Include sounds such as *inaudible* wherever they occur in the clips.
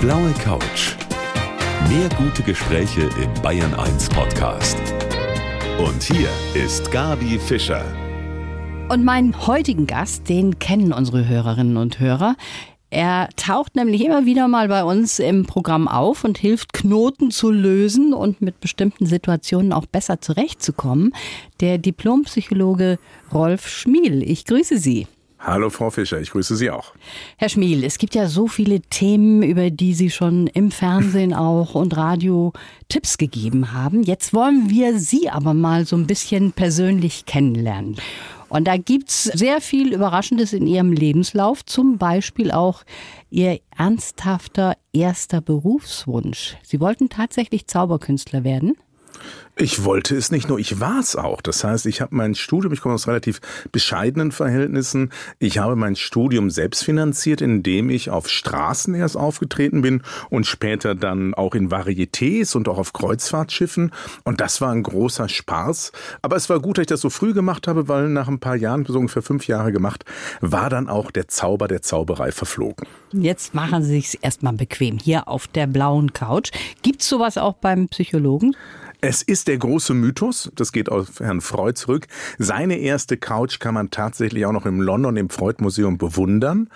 blaue Couch. Mehr gute Gespräche im Bayern 1 Podcast. Und hier ist Gabi Fischer. Und meinen heutigen Gast, den kennen unsere Hörerinnen und Hörer. Er taucht nämlich immer wieder mal bei uns im Programm auf und hilft Knoten zu lösen und mit bestimmten Situationen auch besser zurechtzukommen. Der Diplompsychologe Rolf Schmiel. Ich grüße Sie. Hallo Frau Fischer, ich grüße Sie auch. Herr Schmiel, es gibt ja so viele Themen, über die Sie schon im Fernsehen auch und Radio Tipps gegeben haben. Jetzt wollen wir Sie aber mal so ein bisschen persönlich kennenlernen. Und da gibt's sehr viel Überraschendes in Ihrem Lebenslauf, zum Beispiel auch Ihr ernsthafter erster Berufswunsch. Sie wollten tatsächlich Zauberkünstler werden? Ich wollte es nicht nur, ich war es auch. Das heißt, ich habe mein Studium, ich komme aus relativ bescheidenen Verhältnissen. Ich habe mein Studium selbst finanziert, indem ich auf Straßen erst aufgetreten bin und später dann auch in Varietés und auch auf Kreuzfahrtschiffen. Und das war ein großer Spaß. Aber es war gut, dass ich das so früh gemacht habe, weil nach ein paar Jahren, so ungefähr fünf Jahre gemacht, war dann auch der Zauber der Zauberei verflogen. Jetzt machen Sie es erstmal bequem hier auf der blauen Couch. Gibt's sowas auch beim Psychologen? Es ist der große Mythos, das geht auf Herrn Freud zurück. Seine erste Couch kann man tatsächlich auch noch im London im Freud Museum bewundern.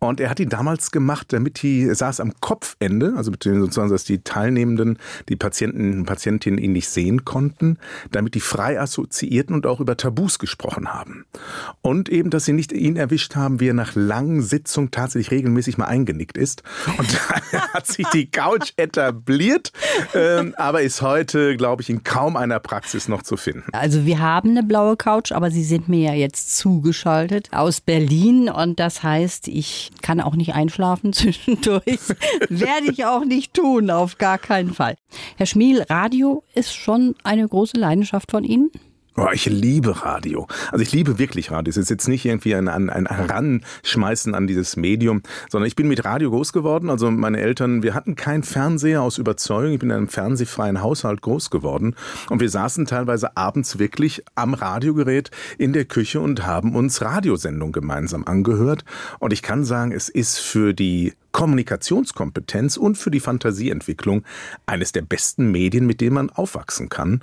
Und er hat ihn damals gemacht, damit die, saß am Kopfende, also sozusagen, dass die Teilnehmenden, die Patienten und Patientinnen ihn nicht sehen konnten, damit die frei assoziierten und auch über Tabus gesprochen haben. Und eben, dass sie nicht ihn erwischt haben, wie er nach langen Sitzungen tatsächlich regelmäßig mal eingenickt ist. Und *laughs* daher hat sich die Couch etabliert, ähm, aber ist heute, glaube glaube ich, in kaum einer Praxis noch zu finden. Also wir haben eine blaue Couch, aber Sie sind mir ja jetzt zugeschaltet aus Berlin und das heißt, ich kann auch nicht einschlafen *laughs* zwischendurch. *laughs* Werde ich auch nicht tun, auf gar keinen Fall. Herr Schmiel, Radio ist schon eine große Leidenschaft von Ihnen? Oh, ich liebe Radio. Also ich liebe wirklich Radio. Es ist jetzt nicht irgendwie ein, ein, ein Heranschmeißen an dieses Medium, sondern ich bin mit Radio groß geworden. Also meine Eltern, wir hatten keinen Fernseher aus Überzeugung. Ich bin in einem fernsehfreien Haushalt groß geworden. Und wir saßen teilweise abends wirklich am Radiogerät in der Küche und haben uns Radiosendungen gemeinsam angehört. Und ich kann sagen, es ist für die Kommunikationskompetenz und für die Fantasieentwicklung eines der besten Medien, mit denen man aufwachsen kann.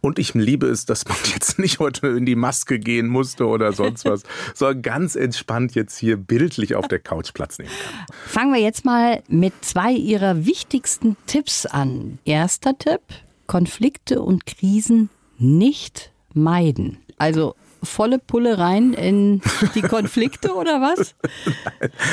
Und ich liebe es, dass man *laughs* jetzt nicht heute in die Maske gehen musste oder sonst was, *laughs* sondern ganz entspannt jetzt hier bildlich auf der Couch Platz nehmen kann. Fangen wir jetzt mal mit zwei Ihrer wichtigsten Tipps an. Erster Tipp, Konflikte und Krisen nicht meiden. Also volle Pulle rein in die Konflikte oder was? *laughs*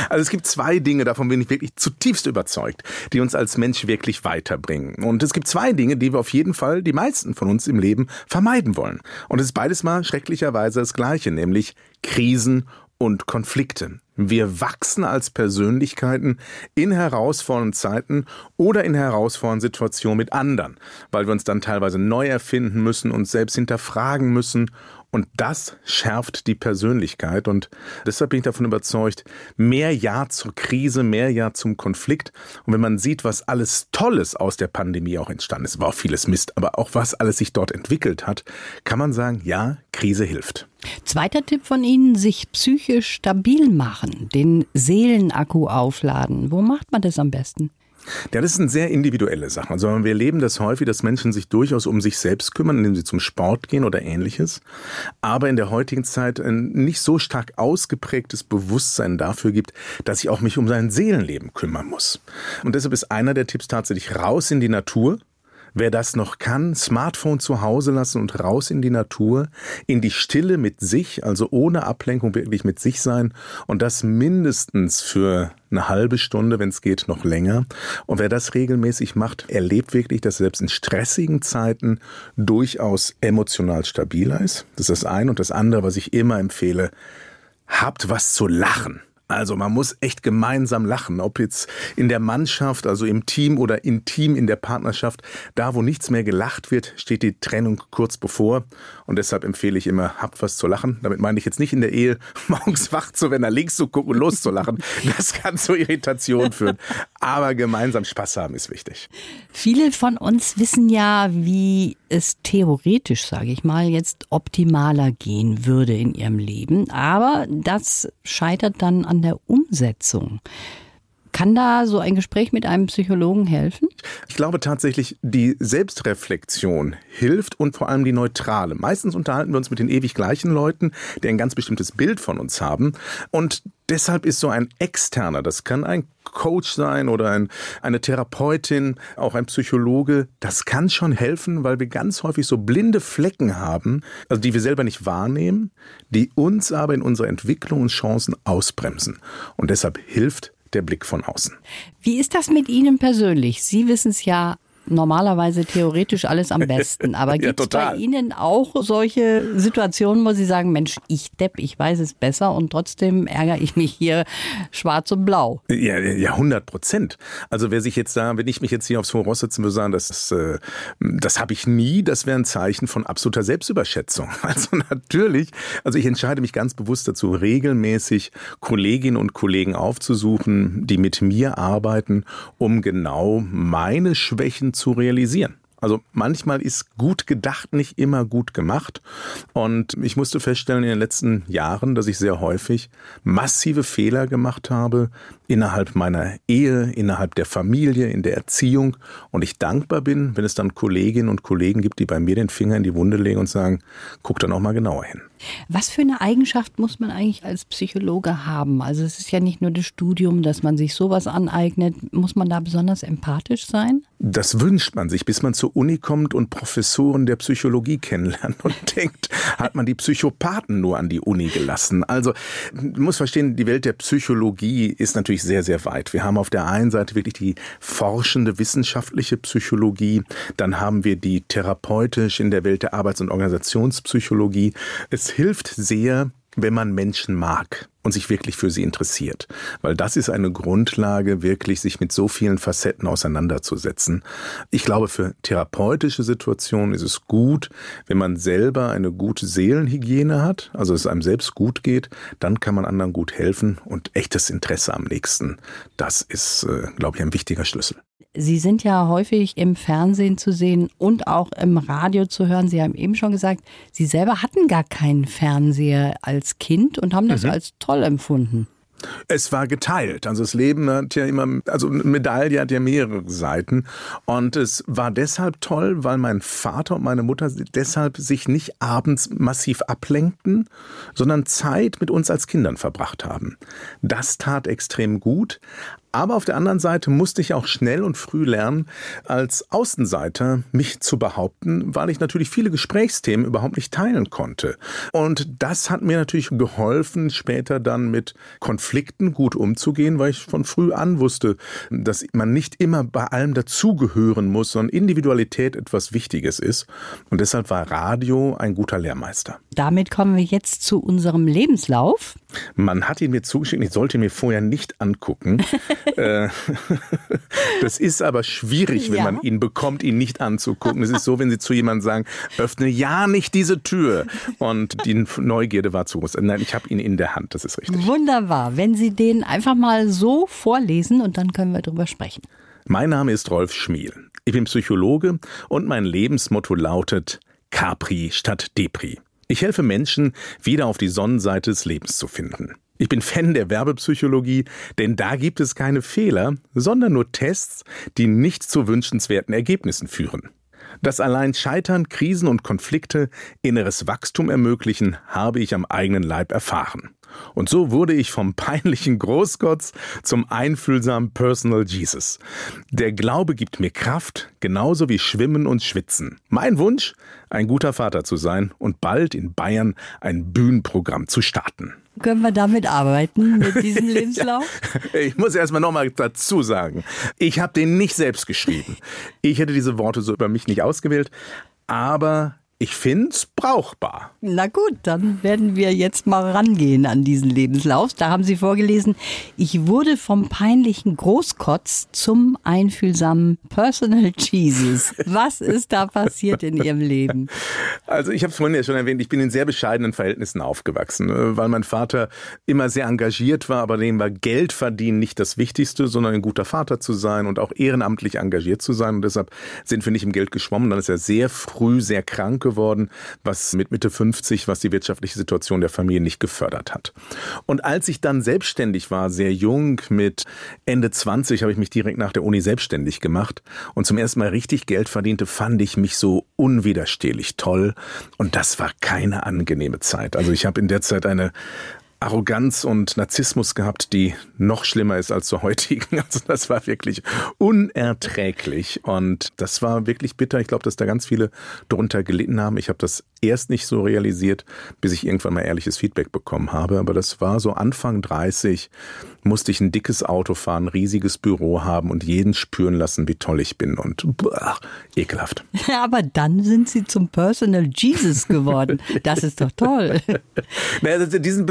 Also es gibt zwei Dinge, davon bin ich wirklich zutiefst überzeugt, die uns als Mensch wirklich weiterbringen. Und es gibt zwei Dinge, die wir auf jeden Fall, die meisten von uns im Leben, vermeiden wollen. Und es ist beides mal schrecklicherweise das Gleiche, nämlich Krisen und Konflikte. Wir wachsen als Persönlichkeiten in herausfordernden Zeiten oder in herausfordernden Situationen mit anderen, weil wir uns dann teilweise neu erfinden müssen, uns selbst hinterfragen müssen und das schärft die Persönlichkeit. Und deshalb bin ich davon überzeugt, mehr Ja zur Krise, mehr Ja zum Konflikt. Und wenn man sieht, was alles Tolles aus der Pandemie auch entstanden ist, war auch vieles Mist, aber auch was alles sich dort entwickelt hat, kann man sagen, ja, Krise hilft. Zweiter Tipp von Ihnen, sich psychisch stabil machen, den Seelenakku aufladen. Wo macht man das am besten? Ja, das ist eine sehr individuelle Sache. Also wir erleben das häufig, dass Menschen sich durchaus um sich selbst kümmern, indem sie zum Sport gehen oder ähnliches. Aber in der heutigen Zeit ein nicht so stark ausgeprägtes Bewusstsein dafür gibt, dass ich auch mich um sein Seelenleben kümmern muss. Und deshalb ist einer der Tipps tatsächlich raus in die Natur, Wer das noch kann, Smartphone zu Hause lassen und raus in die Natur, in die Stille mit sich, also ohne Ablenkung wirklich mit sich sein und das mindestens für eine halbe Stunde, wenn es geht, noch länger. Und wer das regelmäßig macht, erlebt wirklich, dass selbst in stressigen Zeiten durchaus emotional stabiler ist. Das ist das eine. Und das andere, was ich immer empfehle, habt was zu lachen. Also man muss echt gemeinsam lachen, ob jetzt in der Mannschaft, also im Team oder intim in der Partnerschaft. Da, wo nichts mehr gelacht wird, steht die Trennung kurz bevor. Und deshalb empfehle ich immer, habt was zu lachen. Damit meine ich jetzt nicht in der Ehe, *laughs* morgens wach zu werden, nach links zu gucken und loszulachen. Das kann zu Irritation führen. Aber gemeinsam Spaß haben ist wichtig. Viele von uns wissen ja, wie es theoretisch, sage ich mal, jetzt optimaler gehen würde in ihrem Leben. Aber das scheitert dann an der Umsetzung. Kann da so ein Gespräch mit einem Psychologen helfen? Ich glaube tatsächlich, die Selbstreflexion hilft und vor allem die neutrale. Meistens unterhalten wir uns mit den ewig gleichen Leuten, die ein ganz bestimmtes Bild von uns haben. Und deshalb ist so ein externer, das kann ein Coach sein oder ein, eine Therapeutin, auch ein Psychologe, das kann schon helfen, weil wir ganz häufig so blinde Flecken haben, also die wir selber nicht wahrnehmen, die uns aber in unserer Entwicklung und Chancen ausbremsen. Und deshalb hilft der Blick von außen. Wie ist das mit Ihnen persönlich? Sie wissen es ja normalerweise theoretisch alles am besten. *laughs* Aber gibt es ja, bei Ihnen auch solche Situationen, wo Sie sagen, Mensch, ich Depp, ich weiß es besser und trotzdem ärgere ich mich hier schwarz und blau? Ja, ja, 100 Prozent. Also wer sich jetzt da, wenn ich mich jetzt hier aufs Hohe Ross setzen würde, sagen, das, äh, das habe ich nie, das wäre ein Zeichen von absoluter Selbstüberschätzung. *laughs* Also natürlich, also ich entscheide mich ganz bewusst dazu, regelmäßig Kolleginnen und Kollegen aufzusuchen, die mit mir arbeiten, um genau meine Schwächen zu realisieren. Also manchmal ist gut gedacht nicht immer gut gemacht. Und ich musste feststellen in den letzten Jahren, dass ich sehr häufig massive Fehler gemacht habe innerhalb meiner Ehe, innerhalb der Familie, in der Erziehung. Und ich dankbar bin, wenn es dann Kolleginnen und Kollegen gibt, die bei mir den Finger in die Wunde legen und sagen, guck da noch mal genauer hin. Was für eine Eigenschaft muss man eigentlich als Psychologe haben? Also es ist ja nicht nur das Studium, dass man sich sowas aneignet. Muss man da besonders empathisch sein? Das wünscht man sich, bis man zur Uni kommt und Professoren der Psychologie kennenlernt und *laughs* denkt, hat man die Psychopathen nur an die Uni gelassen. Also man muss verstehen, die Welt der Psychologie ist natürlich sehr, sehr weit. Wir haben auf der einen Seite wirklich die forschende wissenschaftliche Psychologie, dann haben wir die therapeutisch in der Welt der Arbeits- und Organisationspsychologie. Es hilft sehr, wenn man Menschen mag und sich wirklich für sie interessiert. Weil das ist eine Grundlage, wirklich sich mit so vielen Facetten auseinanderzusetzen. Ich glaube, für therapeutische Situationen ist es gut, wenn man selber eine gute Seelenhygiene hat, also es einem selbst gut geht, dann kann man anderen gut helfen und echtes Interesse am nächsten. Das ist, äh, glaube ich, ein wichtiger Schlüssel. Sie sind ja häufig im Fernsehen zu sehen und auch im Radio zu hören. Sie haben eben schon gesagt, Sie selber hatten gar keinen Fernseher als Kind und haben das mhm. als toll empfunden. Es war geteilt. Also das Leben hat ja immer, also eine Medaille hat ja mehrere Seiten. Und es war deshalb toll, weil mein Vater und meine Mutter deshalb sich nicht abends massiv ablenkten, sondern Zeit mit uns als Kindern verbracht haben. Das tat extrem gut. Aber auf der anderen Seite musste ich auch schnell und früh lernen, als Außenseiter mich zu behaupten, weil ich natürlich viele Gesprächsthemen überhaupt nicht teilen konnte. Und das hat mir natürlich geholfen, später dann mit Konflikten gut umzugehen, weil ich von früh an wusste, dass man nicht immer bei allem dazugehören muss, sondern Individualität etwas Wichtiges ist. Und deshalb war Radio ein guter Lehrmeister. Damit kommen wir jetzt zu unserem Lebenslauf. Man hat ihn mir zugeschickt, ich sollte ihn mir vorher nicht angucken. *laughs* Äh, *laughs* das ist aber schwierig, wenn ja. man ihn bekommt, ihn nicht anzugucken. Es ist so, wenn Sie zu jemandem sagen, öffne ja nicht diese Tür. Und die Neugierde war zu groß. Nein, ich habe ihn in der Hand, das ist richtig. Wunderbar. Wenn Sie den einfach mal so vorlesen und dann können wir darüber sprechen. Mein Name ist Rolf Schmiel. Ich bin Psychologe und mein Lebensmotto lautet Capri statt Depri. Ich helfe Menschen, wieder auf die Sonnenseite des Lebens zu finden. Ich bin Fan der Werbepsychologie, denn da gibt es keine Fehler, sondern nur Tests, die nicht zu wünschenswerten Ergebnissen führen. Dass allein Scheitern, Krisen und Konflikte inneres Wachstum ermöglichen, habe ich am eigenen Leib erfahren. Und so wurde ich vom peinlichen Großgotts zum einfühlsamen Personal Jesus. Der Glaube gibt mir Kraft, genauso wie Schwimmen und Schwitzen. Mein Wunsch, ein guter Vater zu sein und bald in Bayern ein Bühnenprogramm zu starten. Können wir damit arbeiten, mit *laughs* diesem Lebenslauf? ja, ich muss erst mal nochmal dazu sagen, ich habe den nicht selbst geschrieben. Ich hätte diese Worte so über mich nicht ausgewählt, aber ich finde es brauchbar. Na gut, dann werden wir jetzt mal rangehen an diesen Lebenslauf. Da haben Sie vorgelesen, ich wurde vom peinlichen Großkotz zum einfühlsamen Personal Jesus. Was ist da passiert in Ihrem Leben? Also ich habe es vorhin ja schon erwähnt, ich bin in sehr bescheidenen Verhältnissen aufgewachsen, äh, weil mein Vater immer sehr engagiert war, aber dem war Geld verdienen nicht das Wichtigste, sondern ein guter Vater zu sein und auch ehrenamtlich engagiert zu sein. Und deshalb sind wir nicht im Geld geschwommen. Dann ist er sehr früh sehr krank geworden, was mit Mitte 50, was die wirtschaftliche Situation der Familie nicht gefördert hat. Und als ich dann selbstständig war, sehr jung, mit Ende 20 habe ich mich direkt nach der Uni selbstständig gemacht und zum ersten Mal richtig Geld verdiente, fand ich mich so unwiderstehlich toll. Und das war keine angenehme Zeit. Also ich habe in der Zeit eine Arroganz und Narzissmus gehabt, die noch schlimmer ist als zur heutigen. *laughs* Also das war wirklich unerträglich und das war wirklich bitter. Ich glaube, dass da ganz viele darunter gelitten haben. Ich habe das erst nicht so realisiert, bis ich irgendwann mal ehrliches Feedback bekommen habe. Aber das war so Anfang 30, musste ich ein dickes Auto fahren, riesiges Büro haben und jeden spüren lassen, wie toll ich bin und boah, ekelhaft. Ja, *laughs* aber dann sind Sie zum Personal Jesus geworden. *laughs* Das ist doch toll. Naja, also diesen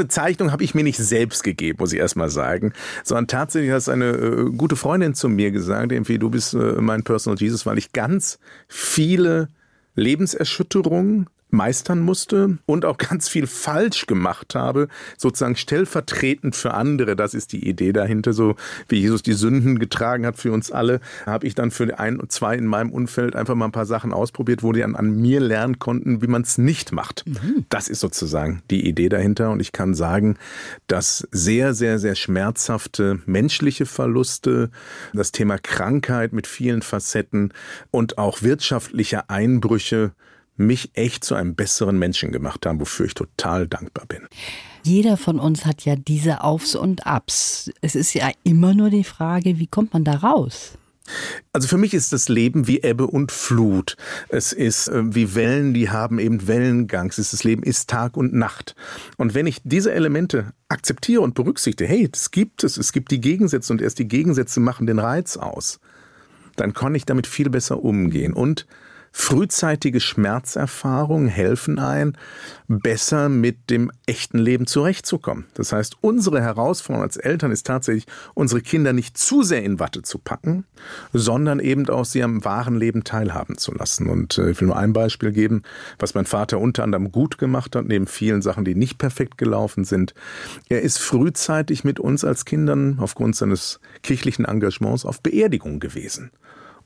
Bezeichnung habe ich mir nicht selbst gegeben, muss ich erst mal sagen, sondern tatsächlich hat eine äh, gute Freundin zu mir gesagt, irgendwie, du bist äh, mein Personal Jesus, weil ich ganz viele Lebenserschütterungen meistern musste und auch ganz viel falsch gemacht habe, sozusagen stellvertretend für andere. Das ist die Idee dahinter. So wie Jesus die Sünden getragen hat für uns alle, habe ich dann für ein und zwei in meinem Umfeld einfach mal ein paar Sachen ausprobiert, wo die an, an mir lernen konnten, wie man es nicht macht. Mhm. Das ist sozusagen die Idee dahinter. Und ich kann sagen, dass sehr, sehr, sehr schmerzhafte menschliche Verluste, das Thema Krankheit mit vielen Facetten und auch wirtschaftliche Einbrüche mich echt zu einem besseren Menschen gemacht haben, wofür ich total dankbar bin. Jeder von uns hat ja diese Aufs und Abs. Es ist ja immer nur die Frage, wie kommt man da raus? Also für mich ist das Leben wie Ebbe und Flut. Es ist äh, wie Wellen, die haben eben Wellengang. Es ist das Leben ist Tag und Nacht. Und wenn ich diese Elemente akzeptiere und berücksichtige, hey, es gibt es, es gibt die Gegensätze und erst die Gegensätze machen den Reiz aus, dann kann ich damit viel besser umgehen. Und Frühzeitige Schmerzerfahrungen helfen ein, besser mit dem echten Leben zurechtzukommen. Das heißt, unsere Herausforderung als Eltern ist tatsächlich, unsere Kinder nicht zu sehr in Watte zu packen, sondern eben auch sie am wahren Leben teilhaben zu lassen. Und äh, ich will nur ein Beispiel geben, was mein Vater unter anderem gut gemacht hat, neben vielen Sachen, die nicht perfekt gelaufen sind. Er ist frühzeitig mit uns als Kindern aufgrund seines kirchlichen Engagements auf Beerdigung gewesen.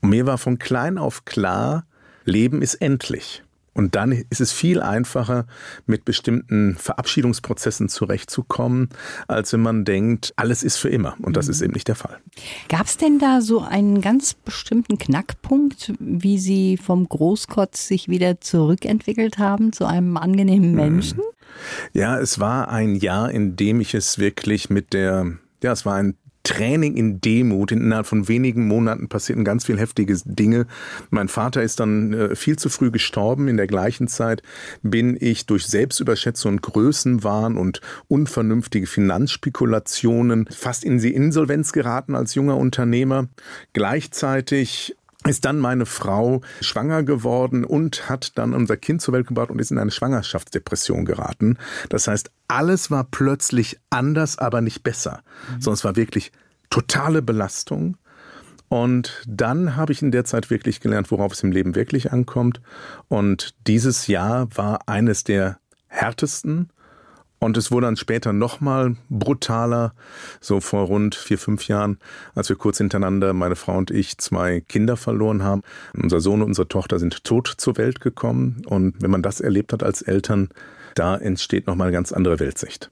Und mir war von klein auf klar, Leben ist endlich. Und dann ist es viel einfacher, mit bestimmten Verabschiedungsprozessen zurechtzukommen, als wenn man denkt, alles ist für immer. Und das ist eben nicht der Fall. Gab es denn da so einen ganz bestimmten Knackpunkt, wie Sie vom Großkotz sich wieder zurückentwickelt haben zu einem angenehmen Menschen? Ja, es war ein Jahr, in dem ich es wirklich mit der ja, es war ein Training in Demut. Innerhalb von wenigen Monaten passierten ganz viel heftige Dinge. Mein Vater ist dann äh, viel zu früh gestorben. In der gleichen Zeit bin ich durch Selbstüberschätzung und Größenwahn und unvernünftige Finanzspekulationen fast in die Insolvenz geraten als junger Unternehmer. Gleichzeitig ist dann meine Frau schwanger geworden und hat dann unser Kind zur Welt gebracht und ist in eine Schwangerschaftsdepression geraten. Das heißt, alles war plötzlich anders, aber nicht besser, mhm. sondern es war wirklich totale Belastung. Und dann habe ich in der Zeit wirklich gelernt, worauf es im Leben wirklich ankommt. Und dieses Jahr war eines der härtesten und es wurde dann später nochmal brutaler, so vor rund vier, fünf Jahren, als wir kurz hintereinander, meine Frau und ich, zwei Kinder verloren haben. Unser Sohn und unsere Tochter sind tot zur Welt gekommen. Und wenn man das erlebt hat als Eltern, da entsteht nochmal eine ganz andere Weltsicht.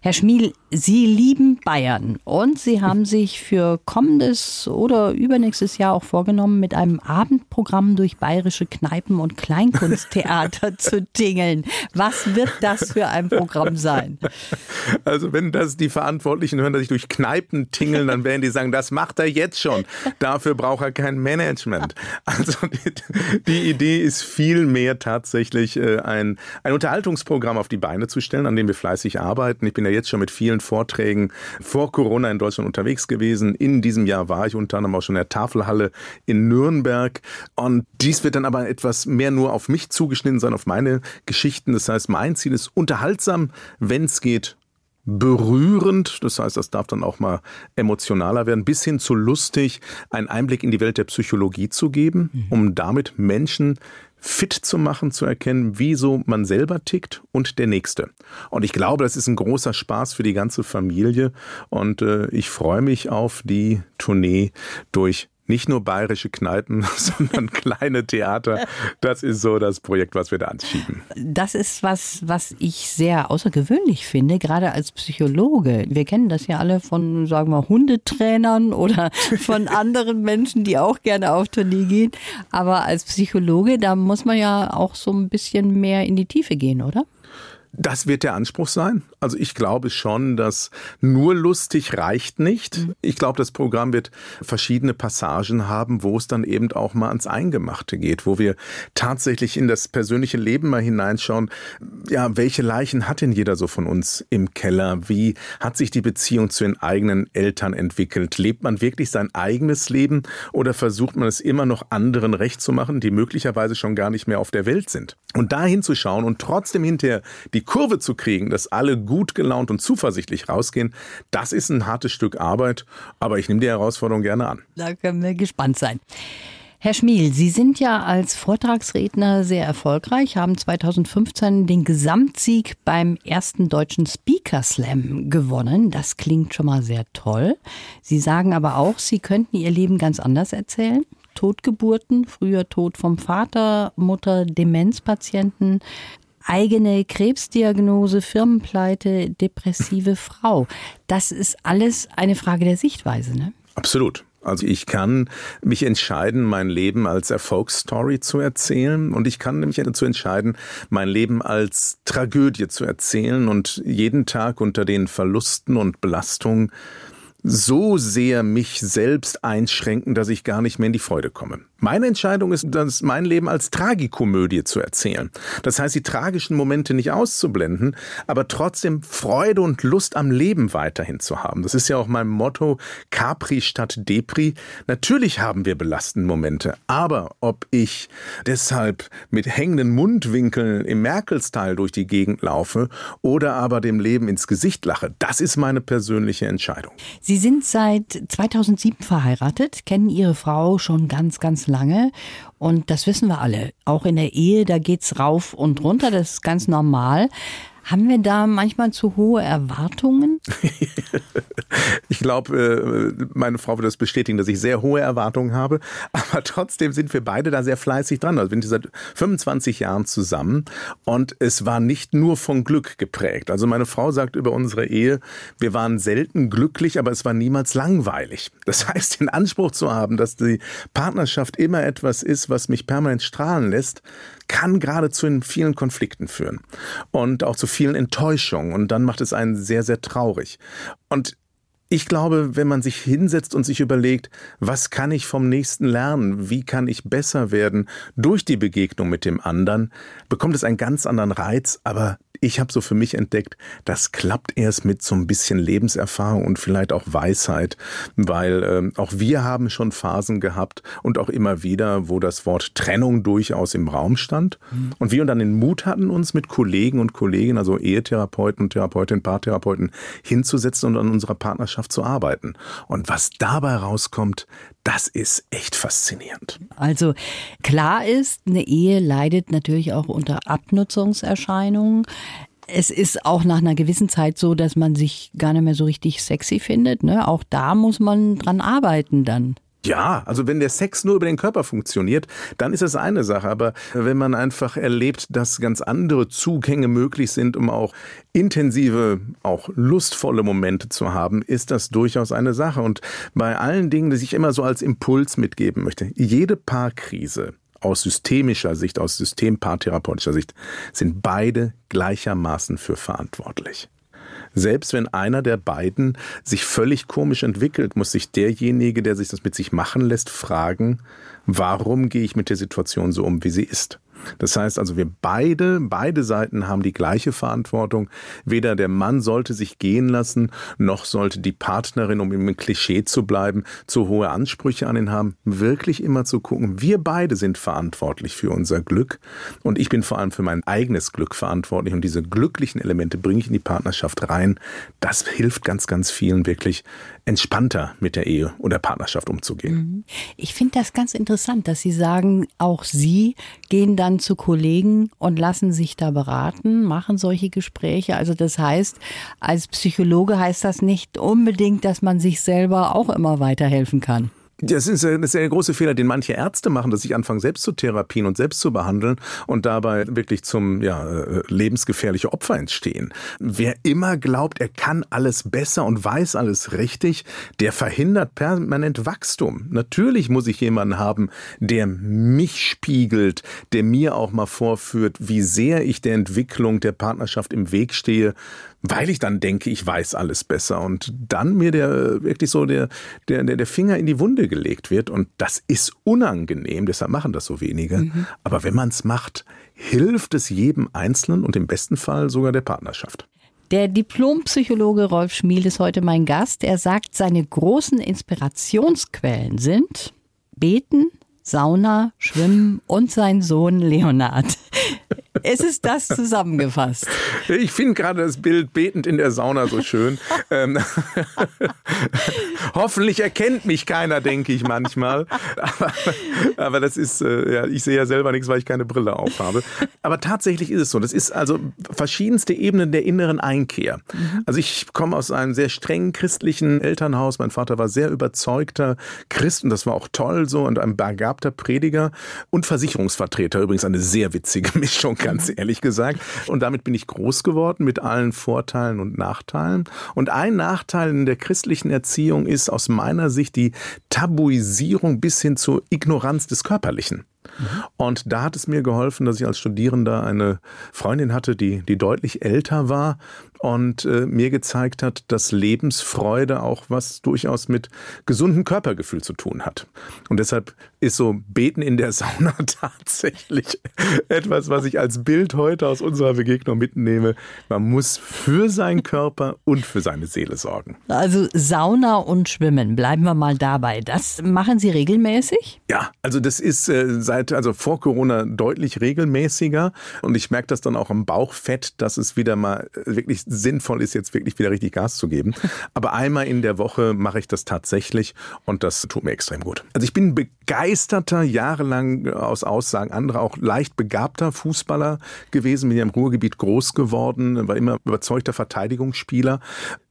Herr Schmiel, Sie lieben Bayern und Sie haben sich für kommendes oder übernächstes Jahr auch vorgenommen, mit einem Abendprogramm durch bayerische Kneipen und Kleinkunsttheater *laughs* zu tingeln. Was wird das für ein Programm sein? Also wenn das die Verantwortlichen hören, dass ich durch Kneipen tingeln, dann werden die sagen, das macht er jetzt schon. Dafür braucht er kein Management. Also die, die Idee ist viel mehr tatsächlich äh, ein, ein Unterhaltungsprogramm auf die Beine zu stellen, an dem wir fleißig arbeiten Projekten. Ich bin ja jetzt schon mit vielen Vorträgen vor Corona in Deutschland unterwegs gewesen. In diesem Jahr war ich unter anderem auch schon in der Tafelhalle in Nürnberg. Und dies wird dann aber etwas mehr nur auf mich zugeschnitten sein, auf meine Geschichten. Das heißt, mein Ziel ist unterhaltsam, wenn es geht, berührend, das heißt, das darf dann auch mal emotionaler werden, bis hin zu lustig, einen Einblick in die Welt der Psychologie zu geben, mhm. um damit Menschen fit zu machen, zu erkennen, wieso man selber tickt und der Nächste. Und ich glaube, das ist ein großer Spaß für die ganze Familie und äh, ich freue mich auf die Tournee durch Nicht nur bayerische Kneipen, *laughs* sondern kleine Theater. Das ist so das Projekt, was wir da anschieben. Das ist was, was ich sehr außergewöhnlich finde, gerade als Psychologe. Wir kennen das ja alle von, sagen wir, Hundetrainern oder *laughs* von anderen Menschen, die auch gerne auf Tournee gehen. Aber als Psychologe, da muss man ja auch so ein bisschen mehr in die Tiefe gehen, oder? Das wird der Anspruch sein. Also ich glaube schon, dass nur lustig reicht nicht. Mhm. Ich glaube, das Programm wird verschiedene Passagen haben, wo es dann eben auch mal ans Eingemachte geht, wo wir tatsächlich in das persönliche Leben mal hineinschauen. Ja, welche Leichen hat denn jeder so von uns im Keller? Wie hat sich die Beziehung zu den eigenen Eltern entwickelt? Lebt man wirklich sein eigenes Leben oder versucht man es immer noch anderen recht zu machen, die möglicherweise schon gar nicht mehr auf der Welt sind? Und da hinzuschauen und trotzdem hinterher die die Kurve zu kriegen, dass alle gut gelaunt und zuversichtlich rausgehen, das ist ein hartes Stück Arbeit, aber ich nehme die Herausforderung gerne an. Da können wir gespannt sein. Herr Schmiel, Sie sind ja als Vortragsredner sehr erfolgreich, haben 2015 den Gesamtsieg beim ersten deutschen Speaker Slam gewonnen. Das klingt schon mal sehr toll. Sie sagen aber auch, Sie könnten Ihr Leben ganz anders erzählen. Totgeburten, früher Tod vom Vater, Mutter, Demenzpatienten, eigene Krebsdiagnose, Firmenpleite, depressive Frau. Das ist alles eine Frage der Sichtweise, ne? Absolut. Also ich kann mich entscheiden, mein Leben als Erfolgsstory zu erzählen und ich kann mich dazu entscheiden, mein Leben als Tragödie zu erzählen und jeden Tag unter den Verlusten und Belastungen so sehr mich selbst einschränken, dass ich gar nicht mehr in die Freude komme. Meine Entscheidung ist, das mein Leben als Tragikomödie zu erzählen. Das heißt, die tragischen Momente nicht auszublenden, aber trotzdem Freude und Lust am Leben weiterhin zu haben. Das ist ja auch mein Motto, Capri statt Depri. Natürlich haben wir belastende Momente, aber ob ich deshalb mit hängenden Mundwinkeln im Merkelsteil durch die Gegend laufe oder aber dem Leben ins Gesicht lache, das ist meine persönliche Entscheidung. Sie sind seit 2007 verheiratet, kennen Ihre Frau schon ganz, ganz lange. Und das wissen wir alle. Auch in der Ehe, da geht's rauf und runter. Das ist ganz normal. Haben wir da manchmal zu hohe Erwartungen? *laughs* ich glaube, äh, meine Frau wird das bestätigen, dass ich sehr hohe Erwartungen habe. *laughs* Aber trotzdem sind wir beide da sehr fleißig dran. Also wir sind seit 25 Jahren zusammen und es war nicht nur von Glück geprägt. Also meine Frau sagt über unsere Ehe, wir waren selten glücklich, aber es war niemals langweilig. Das *laughs* heißt, den Anspruch zu haben, dass die Partnerschaft immer etwas ist, was mich permanent strahlen lässt, kann geradezu in vielen Konflikten führen und auch zu vielen Enttäuschungen und dann macht es einen sehr, sehr traurig. Und ich glaube, wenn man sich hinsetzt und sich überlegt, was kann ich vom nächsten lernen, wie kann ich besser werden durch die Begegnung mit dem anderen, bekommt es einen ganz anderen Reiz, aber ich habe so für mich entdeckt, das klappt erst mit so ein bisschen Lebenserfahrung und vielleicht auch Weisheit, weil äh, auch wir haben schon Phasen gehabt und auch immer wieder, wo das Wort Trennung durchaus im Raum stand mhm. und wir dann den Mut hatten, uns mit Kollegen und Kolleginnen, also Ehetherapeuten, Therapeutinnen, Paartherapeuten hinzusetzen und an unserer Partnerschaft zu arbeiten. Und was dabei rauskommt, das ist echt faszinierend. Also klar ist, eine Ehe leidet natürlich auch unter Abnutzungserscheinungen. Es ist auch nach einer gewissen Zeit so, dass man sich gar nicht mehr so richtig sexy findet. Ne? Auch da muss man dran arbeiten dann. Ja, also wenn der Sex nur über den Körper funktioniert, dann ist das eine Sache. Aber wenn man einfach erlebt, dass ganz andere Zugänge möglich sind, um auch intensive, auch lustvolle Momente zu haben, ist das durchaus eine Sache. Und bei allen Dingen, die ich immer so als Impuls mitgeben möchte, jede Paarkrise aus systemischer Sicht, aus systempaartherapeutischer Sicht, sind beide gleichermaßen für verantwortlich. Selbst wenn einer der beiden sich völlig komisch entwickelt, muss sich derjenige, der sich das mit sich machen lässt, fragen, warum gehe ich mit der Situation so um, wie sie ist? Das heißt also, wir beide, beide Seiten haben die gleiche Verantwortung. Weder der Mann sollte sich gehen lassen, noch sollte die Partnerin, um im Klischee zu bleiben, zu hohe Ansprüche an ihn haben. Wirklich immer zu gucken, wir beide sind verantwortlich für unser Glück und ich bin vor allem für mein eigenes Glück verantwortlich und diese glücklichen Elemente bringe ich in die Partnerschaft rein. Das hilft ganz, ganz vielen wirklich entspannter mit der Ehe oder Partnerschaft umzugehen. Mhm. Ich finde das ganz interessant, dass Sie sagen, auch Sie gehen dann zu Kollegen und lassen sich da beraten, machen solche Gespräche. Also das heißt, als Psychologe heißt das nicht unbedingt, dass man sich selber auch immer weiterhelfen kann. Das ist ein sehr großer Fehler, den manche Ärzte machen, dass sie anfangen, selbst zu therapien und selbst zu behandeln und dabei wirklich zum ja, äh, lebensgefährliche Opfer entstehen. Wer immer glaubt, er kann alles besser und weiß alles richtig, der verhindert permanent Wachstum. Natürlich muss ich jemanden haben, der mich spiegelt, der mir auch mal vorführt, wie sehr ich der Entwicklung der Partnerschaft im Weg stehe, weil ich dann denke, ich weiß alles besser und dann mir der wirklich so der, der, der Finger in die Wunde gelegt wird und das ist unangenehm, deshalb machen das so wenige. Mhm. Aber wenn man es macht, hilft es jedem Einzelnen und im besten Fall sogar der Partnerschaft. Der Diplompsychologe Rolf Schmiel ist heute mein Gast. Er sagt, seine großen Inspirationsquellen sind Beten, Sauna, Schwimmen und sein Sohn Leonard. Es ist das zusammengefasst. Ich finde gerade das Bild betend in der Sauna so schön. Ähm, *laughs* hoffentlich erkennt mich keiner, denke ich manchmal. Aber, aber das ist, äh, ja, ich sehe ja selber nichts, weil ich keine Brille aufhabe. Aber tatsächlich ist es so. Das ist also verschiedenste Ebenen der inneren Einkehr. Mhm. Also ich komme aus einem sehr strengen christlichen Elternhaus. Mein Vater war sehr überzeugter Christ und das war auch toll so und ein begabter Prediger und Versicherungsvertreter. Übrigens eine sehr witzige *laughs* Mischung ganz ehrlich gesagt. Und damit bin ich groß geworden mit allen Vorteilen und Nachteilen. Und ein Nachteil in der christlichen Erziehung ist aus meiner Sicht die Tabuisierung bis hin zur Ignoranz des Körperlichen. Und da hat es mir geholfen, dass ich als Studierender eine Freundin hatte, die, die deutlich älter war und äh, mir gezeigt hat, dass Lebensfreude auch was durchaus mit gesundem Körpergefühl zu tun hat. Und deshalb ist so Beten in der *laughs* Sauna tatsächlich etwas, was ich als Bild heute aus unserer Begegnung mitnehme. Man muss für seinen Körper und für seine Seele sorgen. Also Sauna und Schwimmen, bleiben wir mal dabei. Das machen Sie regelmäßig? Ja, also das ist äh, seit, also vor Corona deutlich regelmäßiger. Und ich merke das dann auch im Bauchfett, dass es wieder mal wirklich sinnvoll ist, jetzt wirklich wieder richtig Gas zu geben. *laughs* Aber einmal in der Woche mache ich das tatsächlich und das tut mir extrem gut. Also ich bin begeisterter, jahrelang aus Aussagen anderer auch leicht begabter Fußballer gewesen, bin ja im Ruhrgebiet groß geworden, war immer überzeugter Verteidigungsspieler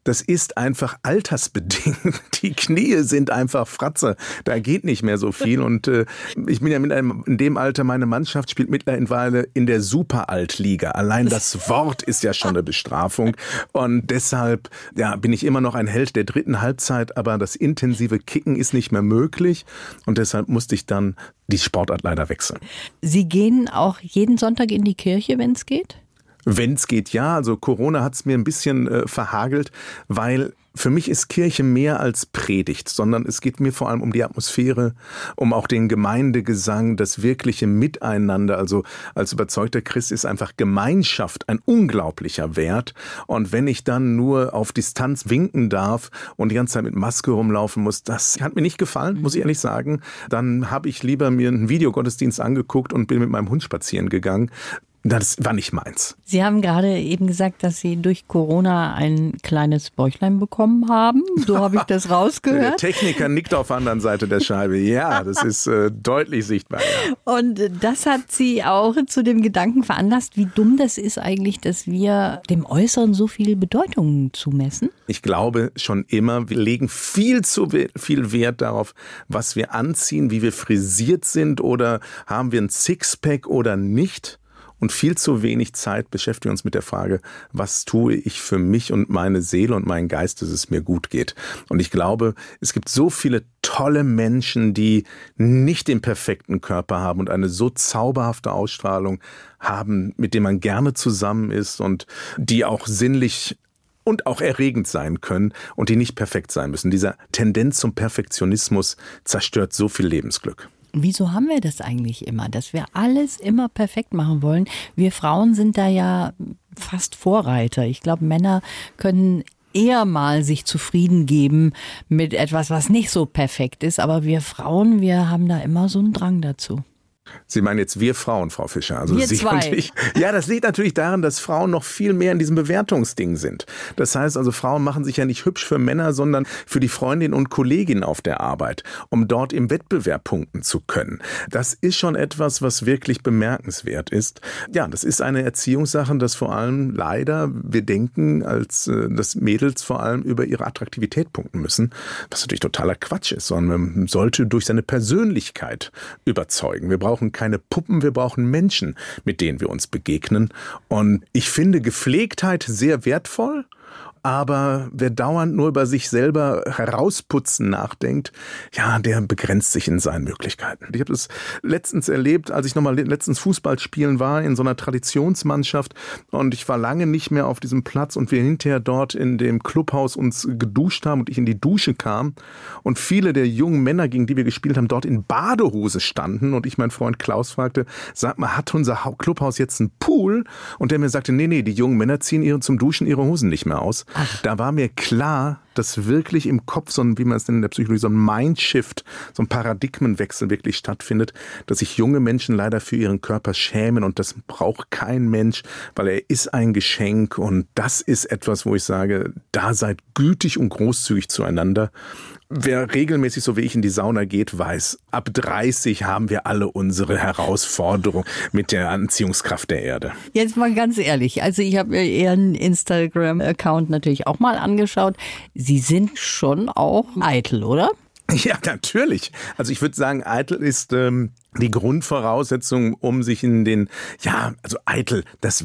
das ist einfach altersbedingt. *laughs* Die Knie sind einfach Fratze. Da geht nicht mehr so viel. Und äh, ich bin ja mit einem, in dem Alter, meine Mannschaft spielt mittlerweile in der Superaltliga. Allein das *laughs* Wort ist ja schon eine Bestrafung. Und deshalb ja, bin ich immer noch ein Held der dritten Halbzeit, aber das intensive Kicken ist nicht mehr möglich. Und deshalb musste ich dann die Sportart leider wechseln. Sie gehen auch jeden Sonntag in die Kirche, wenn es geht? Wenn es geht, ja. Also Corona hat es mir ein bisschen äh, verhagelt, weil für mich ist Kirche mehr als Predigt, sondern es geht mir vor allem um die Atmosphäre, um auch den Gemeindegesang, das wirkliche Miteinander. Also als überzeugter Christ ist einfach Gemeinschaft ein unglaublicher Wert. Und wenn ich dann nur auf Distanz winken darf und die ganze Zeit mit Maske rumlaufen muss, das hat mir nicht gefallen, muss ich ehrlich sagen. Dann habe ich lieber mir einen Videogottesdienst angeguckt und bin mit meinem Hund spazieren gegangen. Das war nicht meins. Sie haben gerade eben gesagt, dass Sie durch Corona ein kleines Bäuchlein bekommen haben. So habe ich das *laughs* rausgehört. Der Techniker nickt auf der anderen Seite der Scheibe. Ja, das ist äh, deutlich sichtbar. Ja. Und das hat Sie auch zu dem Gedanken veranlasst, wie dumm das ist eigentlich, dass wir dem Äußeren so viel Bedeutung zumessen. Ich glaube schon immer, wir legen viel zu viel Wert darauf, was wir anziehen, wie wir frisiert sind oder haben wir ein Sixpack oder nicht und viel zu wenig Zeit beschäftigen uns mit der Frage, was tue ich für mich und meine Seele und meinen Geist, dass es mir gut geht. Und ich glaube, es gibt so viele tolle Menschen, die nicht den perfekten Körper haben und eine so zauberhafte Ausstrahlung haben, mit dem man gerne zusammen ist und die auch sinnlich und auch erregend sein können und die nicht perfekt sein müssen. Dieser Tendenz zum Perfektionismus zerstört so viel Lebensglück. Wieso haben wir das eigentlich immer, dass wir alles immer perfekt machen wollen? Wir Frauen sind da ja fast Vorreiter. Ich glaube, Männer können eher mal sich zufrieden geben mit etwas, was nicht so perfekt ist. Aber wir Frauen, wir haben da immer so einen Drang dazu. Sie meinen jetzt wir Frauen, Frau Fischer. Also wir Sie zwei. und ich. Ja, das liegt natürlich daran, dass Frauen noch viel mehr in diesem Bewertungsding sind. Das heißt also, Frauen machen sich ja nicht hübsch für Männer, sondern für die Freundin und Kollegin auf der Arbeit, um dort im Wettbewerb punkten zu können. Das ist schon etwas, was wirklich bemerkenswert ist. Ja, das ist eine Erziehungssache, dass vor allem leider wir denken, als äh, dass Mädels vor allem über ihre Attraktivität punkten müssen, was natürlich totaler Quatsch ist, sondern man sollte durch seine Persönlichkeit überzeugen. Wir brauchen keine Puppen, wir brauchen Menschen, mit denen wir uns begegnen. Und ich finde Gepflegtheit sehr wertvoll. Aber wer dauernd nur über sich selber herausputzen nachdenkt, ja, der begrenzt sich in seinen Möglichkeiten. Ich habe das letztens erlebt, als ich nochmal letztens Fußball spielen war in so einer Traditionsmannschaft und ich war lange nicht mehr auf diesem Platz und wir hinterher dort in dem Clubhaus uns geduscht haben und ich in die Dusche kam und viele der jungen Männer, gegen die wir gespielt haben, dort in Badehose standen und ich meinen Freund Klaus fragte, sag mal, hat unser Clubhaus jetzt einen Pool? Und der mir sagte, nee, nee, die jungen Männer ziehen ihre, zum Duschen ihre Hosen nicht mehr aus. Ach. Da war mir klar, dass wirklich im Kopf so ein, wie man es nennt in der Psychologie, so ein Mindshift, so ein Paradigmenwechsel wirklich stattfindet, dass sich junge Menschen leider für ihren Körper schämen und das braucht kein Mensch, weil er ist ein Geschenk und das ist etwas, wo ich sage, da seid gütig und großzügig zueinander. Wer regelmäßig so wie ich in die Sauna geht, weiß, ab 30 haben wir alle unsere Herausforderung mit der Anziehungskraft der Erde. Jetzt mal ganz ehrlich, also ich habe mir Ihren Instagram-Account natürlich auch mal angeschaut. Sie sind schon auch eitel, oder? Ja, natürlich. Also ich würde sagen, eitel ist ähm, die Grundvoraussetzung, um sich in den, ja, also eitel, das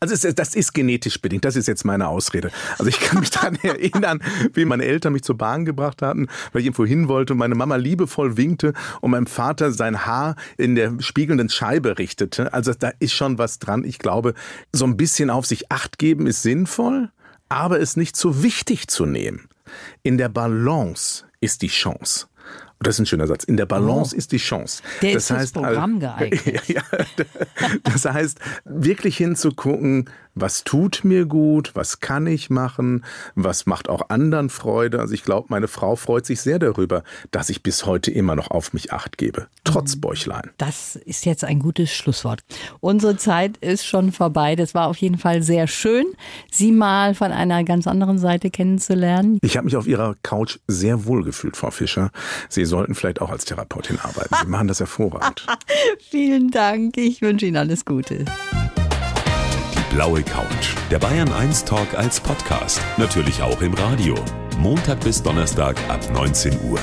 also es, das ist genetisch bedingt. Das ist jetzt meine Ausrede. Also ich kann mich daran *laughs* erinnern, wie meine Eltern mich zur Bahn gebracht hatten, weil ich irgendwo hin wollte und meine Mama liebevoll winkte und mein Vater sein Haar in der spiegelnden Scheibe richtete. Also da ist schon was dran. Ich glaube, so ein bisschen auf sich acht geben ist sinnvoll, aber es nicht so wichtig zu nehmen. In der Balance ist die Chance. Das ist ein schöner Satz. In der Balance oh. ist die Chance. Der das ist heißt, Programm geeignet. *laughs* Ja, das heißt, wirklich hinzugucken, was tut mir gut, was kann ich machen, was macht auch anderen Freude. Also ich glaube, meine Frau freut sich sehr darüber, dass ich bis heute immer noch auf mich acht gebe, trotz mhm. Bäuchlein. Das ist jetzt ein gutes Schlusswort. Unsere Zeit ist schon vorbei. Das war auf jeden Fall sehr schön, Sie mal von einer ganz anderen Seite kennenzulernen. Ich habe mich auf Ihrer Couch sehr wohl gefühlt, Frau Fischer. Sie sollten vielleicht auch als Therapeutin arbeiten. Sie machen das hervorragend. *laughs* Vielen Dank. Ich wünsche Ihnen alles Gute. Blaue Couch. Der Bayern 1 Talk als Podcast. Natürlich auch im Radio. Montag bis Donnerstag ab 19 Uhr.